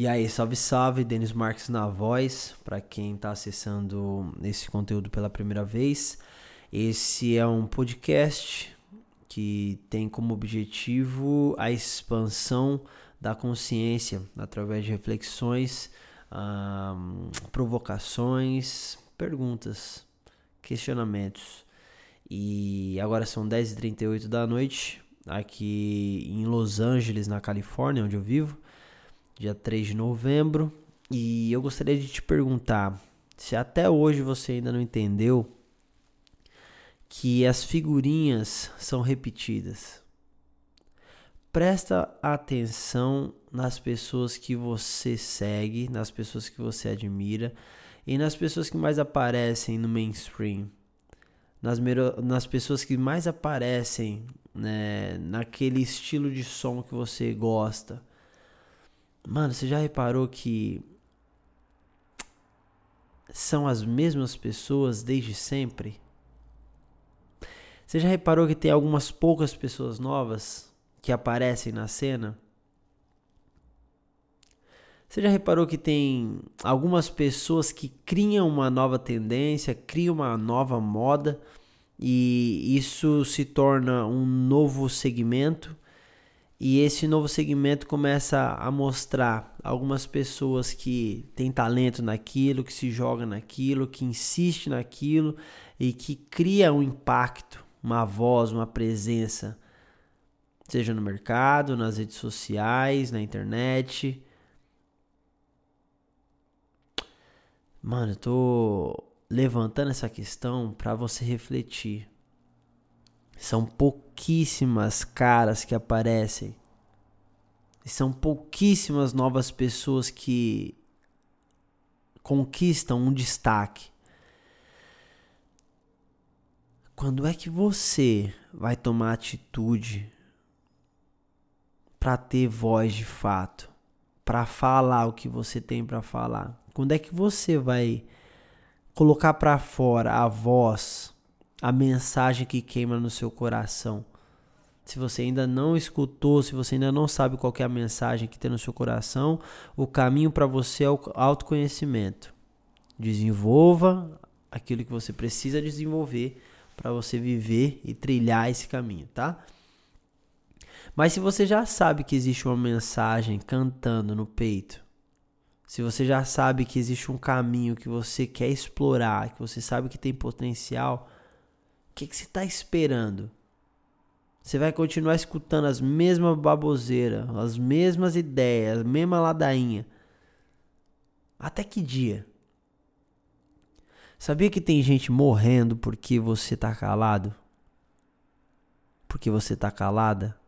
E aí, salve, salve, Denis Marques na voz, para quem está acessando esse conteúdo pela primeira vez. Esse é um podcast que tem como objetivo a expansão da consciência através de reflexões, provocações, perguntas, questionamentos. E agora são 10h38 da noite, aqui em Los Angeles, na Califórnia, onde eu vivo dia 3 de novembro. E eu gostaria de te perguntar se até hoje você ainda não entendeu que as figurinhas são repetidas. Presta atenção nas pessoas que você segue, nas pessoas que você admira e nas pessoas que mais aparecem no mainstream. Nas, nas pessoas que mais aparecem né, naquele estilo de som que você gosta Mano, você já reparou que são as mesmas pessoas desde sempre? Você já reparou que tem algumas poucas pessoas novas que aparecem na cena? Você já reparou que tem algumas pessoas que criam uma nova tendência, criam uma nova moda e isso se torna um novo segmento e esse novo segmento começa a mostrar algumas pessoas que têm talento naquilo, que se joga naquilo, que insiste naquilo e que cria um impacto, uma voz, uma presença, seja no mercado, nas redes sociais, na internet. Mano, eu tô levantando essa questão para você refletir. São pouquíssimas caras que aparecem. São pouquíssimas novas pessoas que conquistam um destaque. Quando é que você vai tomar atitude para ter voz de fato, para falar o que você tem para falar? Quando é que você vai colocar para fora a voz a mensagem que queima no seu coração. Se você ainda não escutou, se você ainda não sabe qual é a mensagem que tem no seu coração, o caminho para você é o autoconhecimento. Desenvolva aquilo que você precisa desenvolver para você viver e trilhar esse caminho, tá? Mas se você já sabe que existe uma mensagem cantando no peito, se você já sabe que existe um caminho que você quer explorar, que você sabe que tem potencial, que, que você está esperando? Você vai continuar escutando as mesmas baboseiras, as mesmas ideias, a mesma ladainha. Até que dia? Sabia que tem gente morrendo porque você tá calado? Porque você tá calada?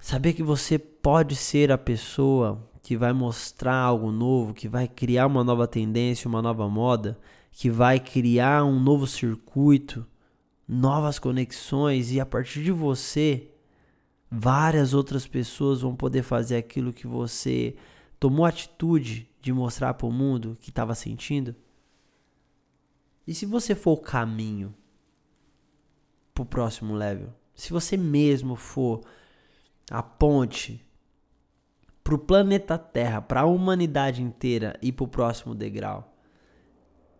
Sabia que você pode ser a pessoa que vai mostrar algo novo, que vai criar uma nova tendência, uma nova moda, que vai criar um novo circuito, novas conexões e a partir de você, várias outras pessoas vão poder fazer aquilo que você tomou atitude de mostrar para o mundo que estava sentindo? E se você for o caminho para o próximo level? Se você mesmo for a ponte para o planeta Terra, para a humanidade inteira e para o próximo degrau.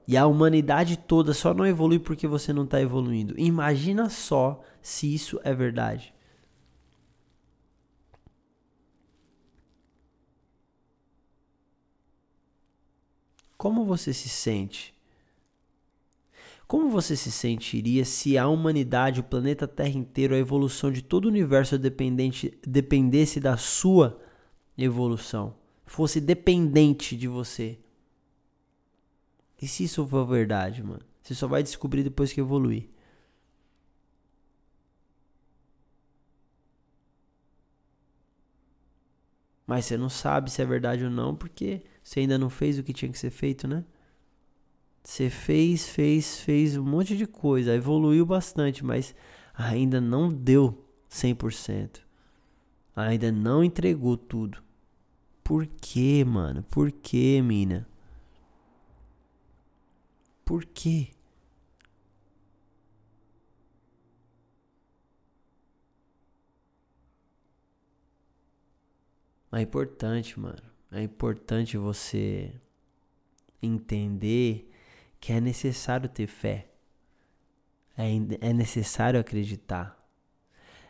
E a humanidade toda só não evolui porque você não está evoluindo. Imagina só se isso é verdade. Como você se sente? Como você se sentiria se a humanidade, o planeta Terra inteiro, a evolução de todo o universo dependente, dependesse da sua evolução, fosse dependente de você. E se isso for verdade, mano? Você só vai descobrir depois que evoluir. Mas você não sabe se é verdade ou não, porque você ainda não fez o que tinha que ser feito, né? Você fez, fez, fez um monte de coisa, evoluiu bastante, mas ainda não deu 100% ainda não entregou tudo. Por quê, mano? Por quê, mina? Por quê? É importante, mano. É importante você entender que é necessário ter fé. É, é necessário acreditar.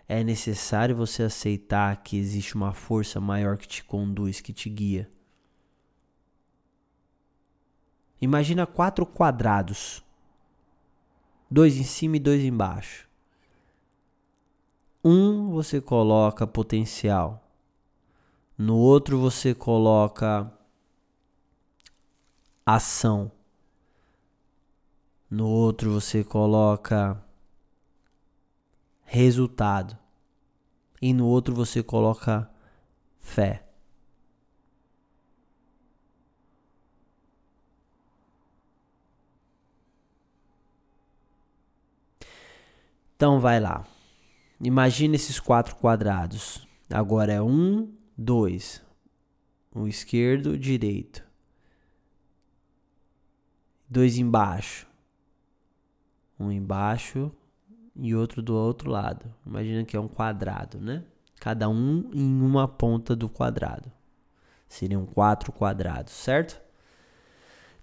É necessário você aceitar que existe uma força maior que te conduz, que te guia. Imagina quatro quadrados. Dois em cima e dois embaixo. Um você coloca potencial. No outro você coloca ação. No outro você coloca resultado. E no outro você coloca fé. Então vai lá. Imagina esses quatro quadrados. Agora é um, dois. Um esquerdo, direito. Dois embaixo. Um embaixo, e outro do outro lado. Imagina que é um quadrado, né? Cada um em uma ponta do quadrado. Seriam quatro quadrados, certo?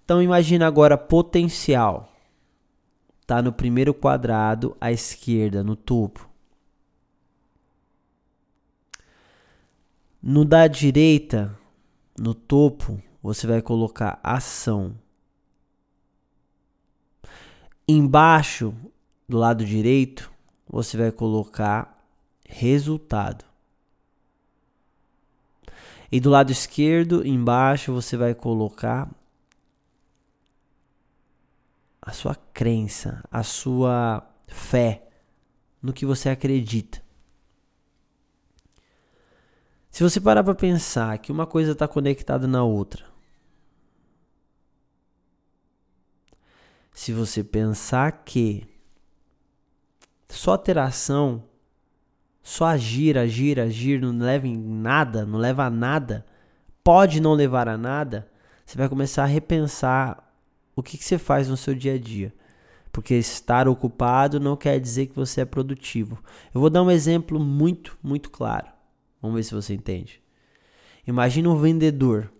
Então imagina agora potencial. Tá no primeiro quadrado à esquerda, no topo. No da direita, no topo, você vai colocar ação. Embaixo do lado direito, você vai colocar resultado. E do lado esquerdo, embaixo, você vai colocar a sua crença, a sua fé no que você acredita. Se você parar para pensar que uma coisa está conectada na outra, se você pensar que só ter ação, só agir, agir, agir, não leva em nada, não leva a nada, pode não levar a nada, você vai começar a repensar o que, que você faz no seu dia a dia. Porque estar ocupado não quer dizer que você é produtivo. Eu vou dar um exemplo muito, muito claro. Vamos ver se você entende. Imagina um vendedor.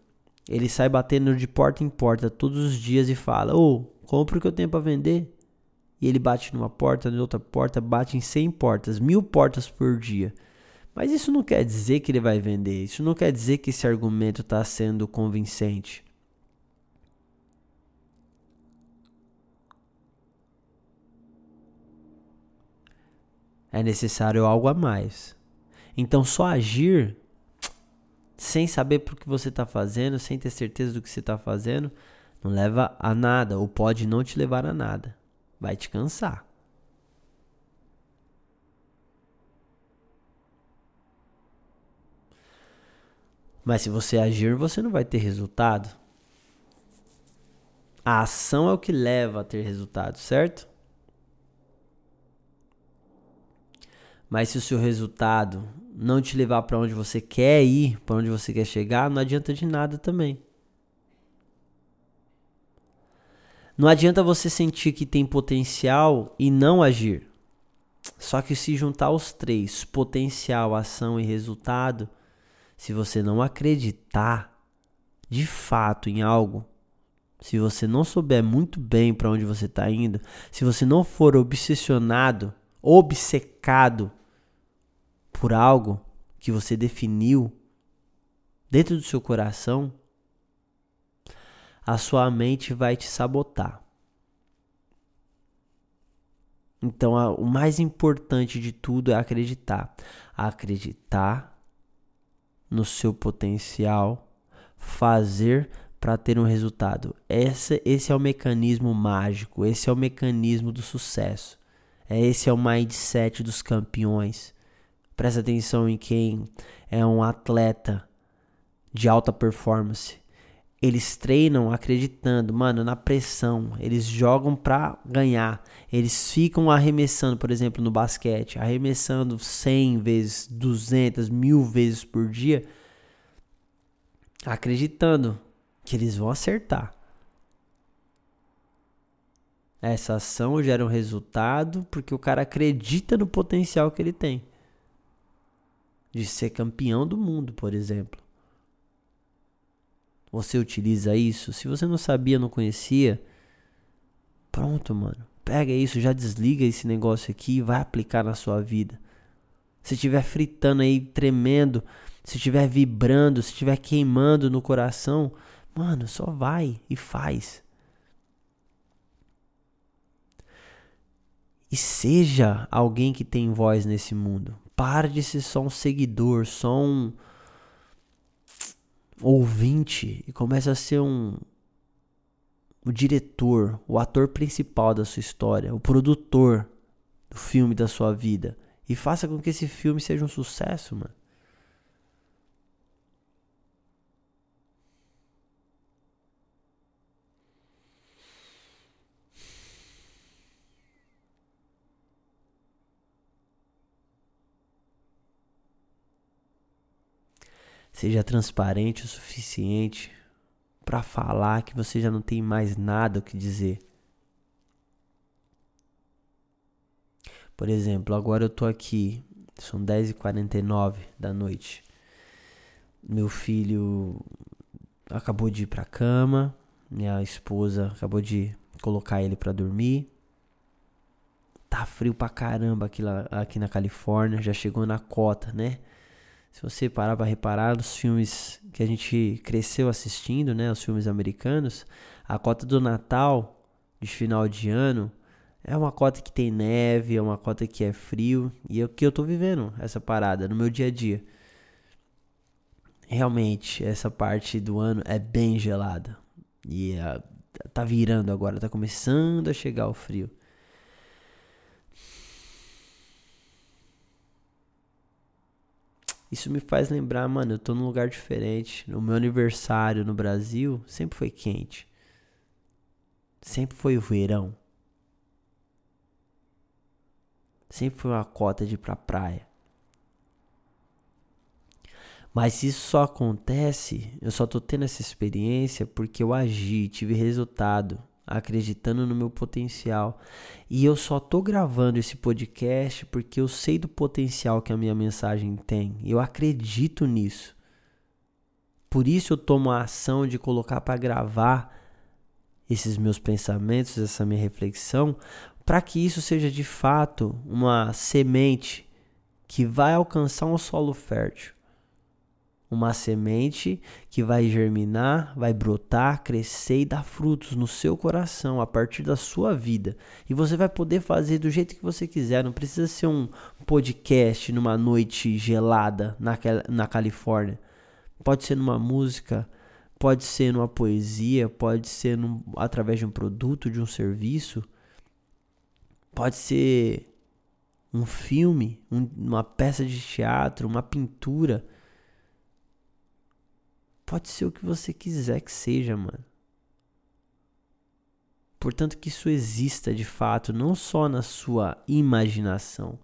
Ele sai batendo de porta em porta todos os dias e fala: Ô, oh, compra o que eu tenho para vender e ele bate numa porta, em outra porta, bate em 100 portas, mil portas por dia. Mas isso não quer dizer que ele vai vender, isso não quer dizer que esse argumento está sendo convincente. É necessário algo a mais. Então, só agir sem saber por que você está fazendo, sem ter certeza do que você está fazendo, não leva a nada, ou pode não te levar a nada vai te cansar. Mas se você agir, você não vai ter resultado. A ação é o que leva a ter resultado, certo? Mas se o seu resultado não te levar para onde você quer ir, para onde você quer chegar, não adianta de nada também. Não adianta você sentir que tem potencial e não agir. Só que se juntar os três, potencial, ação e resultado, se você não acreditar de fato em algo, se você não souber muito bem para onde você está indo, se você não for obsessionado, obcecado por algo que você definiu dentro do seu coração, a sua mente vai te sabotar. Então, a, o mais importante de tudo é acreditar. Acreditar no seu potencial, fazer para ter um resultado. Esse, esse é o mecanismo mágico, esse é o mecanismo do sucesso. É esse é o mindset dos campeões. Presta atenção em quem é um atleta de alta performance eles treinam acreditando, mano, na pressão. Eles jogam pra ganhar. Eles ficam arremessando, por exemplo, no basquete, arremessando 100 vezes, 200, mil vezes por dia, acreditando que eles vão acertar. Essa ação gera um resultado porque o cara acredita no potencial que ele tem de ser campeão do mundo, por exemplo. Você utiliza isso? Se você não sabia, não conhecia, pronto, mano. Pega isso, já desliga esse negócio aqui e vai aplicar na sua vida. Se estiver fritando aí, tremendo, se estiver vibrando, se estiver queimando no coração, mano, só vai e faz. E seja alguém que tem voz nesse mundo. Pare de ser só um seguidor, só um ouvinte e comece a ser um o diretor, o ator principal da sua história, o produtor do filme da sua vida e faça com que esse filme seja um sucesso, mano. Seja transparente o suficiente para falar que você já não tem mais nada o que dizer. Por exemplo, agora eu tô aqui, são 10h49 da noite. Meu filho acabou de ir pra cama, minha esposa acabou de colocar ele para dormir. Tá frio pra caramba aqui, lá, aqui na Califórnia, já chegou na cota, né? Se você parar para reparar nos filmes que a gente cresceu assistindo, né, os filmes americanos, a cota do Natal de final de ano é uma cota que tem neve, é uma cota que é frio, e é o que eu tô vivendo essa parada no meu dia a dia. Realmente, essa parte do ano é bem gelada. E é, tá virando agora, tá começando a chegar o frio. Isso me faz lembrar, mano, eu tô num lugar diferente. No meu aniversário no Brasil, sempre foi quente. Sempre foi o verão. Sempre foi uma cota de ir pra praia. Mas isso só acontece, eu só tô tendo essa experiência porque eu agi, tive resultado acreditando no meu potencial. E eu só tô gravando esse podcast porque eu sei do potencial que a minha mensagem tem. Eu acredito nisso. Por isso eu tomo a ação de colocar para gravar esses meus pensamentos, essa minha reflexão, para que isso seja de fato uma semente que vai alcançar um solo fértil uma semente que vai germinar, vai brotar, crescer e dar frutos no seu coração a partir da sua vida. E você vai poder fazer do jeito que você quiser. Não precisa ser um podcast numa noite gelada na, Califórnia. Pode ser numa música, pode ser numa poesia, pode ser num, através de um produto, de um serviço. Pode ser um filme, um, uma peça de teatro, uma pintura Pode ser o que você quiser que seja, mano. Portanto, que isso exista de fato, não só na sua imaginação,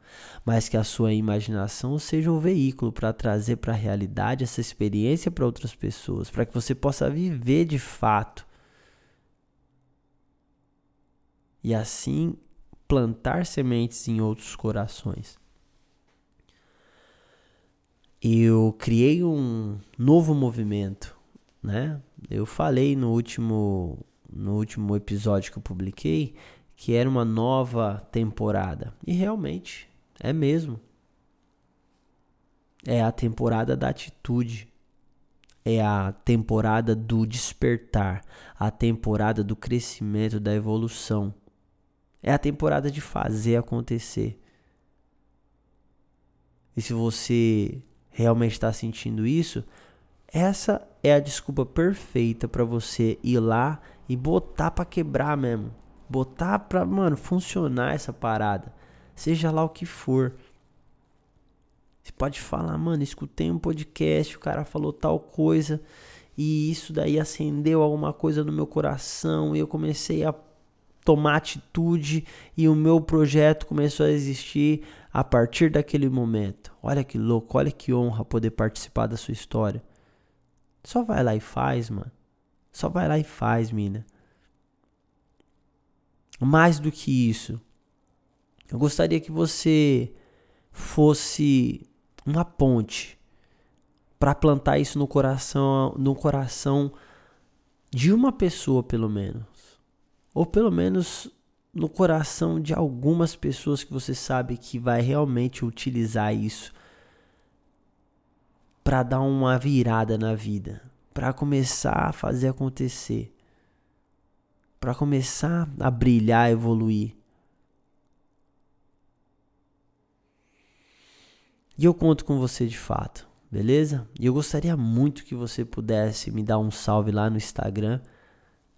mas que a sua imaginação seja um veículo para trazer para a realidade essa experiência para outras pessoas, para que você possa viver de fato. E assim plantar sementes em outros corações eu criei um novo movimento, né? Eu falei no último no último episódio que eu publiquei que era uma nova temporada e realmente é mesmo. É a temporada da atitude. É a temporada do despertar, a temporada do crescimento, da evolução. É a temporada de fazer acontecer. E se você realmente está sentindo isso, essa é a desculpa perfeita para você ir lá e botar para quebrar mesmo. Botar pra, mano, funcionar essa parada. Seja lá o que for. Você pode falar, mano, escutei um podcast, o cara falou tal coisa e isso daí acendeu alguma coisa no meu coração e eu comecei a tomar atitude e o meu projeto começou a existir a partir daquele momento. Olha que louco, olha que honra poder participar da sua história. Só vai lá e faz, mano. Só vai lá e faz, mina. Mais do que isso, eu gostaria que você fosse uma ponte para plantar isso no coração, no coração de uma pessoa, pelo menos. Ou pelo menos no coração de algumas pessoas que você sabe que vai realmente utilizar isso para dar uma virada na vida, para começar a fazer acontecer, para começar a brilhar, evoluir. E eu conto com você de fato, beleza? E eu gostaria muito que você pudesse me dar um salve lá no Instagram,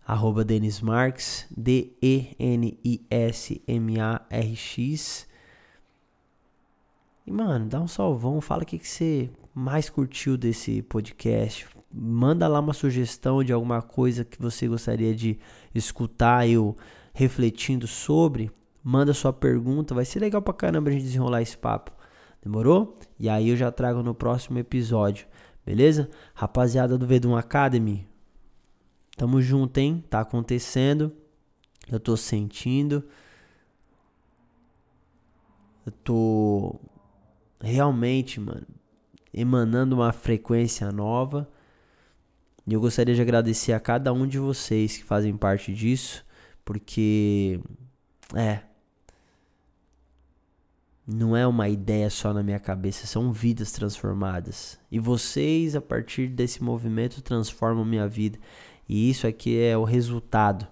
arroba Denismarx, D-E-N-I-S-M-A-R-X. E, mano, dá um salvão, fala o que, que você mais curtiu desse podcast. Manda lá uma sugestão de alguma coisa que você gostaria de escutar eu refletindo sobre. Manda sua pergunta, vai ser legal pra caramba a gente desenrolar esse papo. Demorou? E aí eu já trago no próximo episódio. Beleza? Rapaziada do Vedum Academy, tamo junto, hein? Tá acontecendo. Eu tô sentindo. Eu tô realmente, mano, emanando uma frequência nova. E eu gostaria de agradecer a cada um de vocês que fazem parte disso, porque é não é uma ideia só na minha cabeça, são vidas transformadas. E vocês, a partir desse movimento, transformam minha vida. E isso aqui é o resultado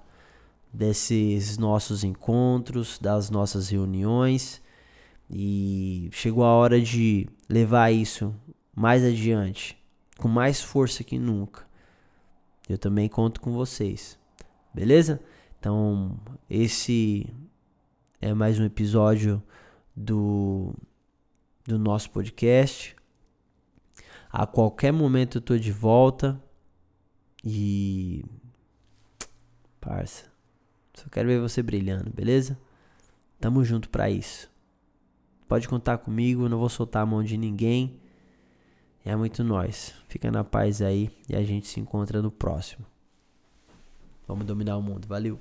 desses nossos encontros, das nossas reuniões. E chegou a hora de levar isso mais adiante, com mais força que nunca. Eu também conto com vocês. Beleza? Então, esse é mais um episódio do, do nosso podcast. A qualquer momento eu tô de volta. E. Parça. Só quero ver você brilhando, beleza? Tamo junto pra isso. Pode contar comigo, não vou soltar a mão de ninguém. É muito nós. Fica na paz aí e a gente se encontra no próximo. Vamos dominar o mundo. Valeu.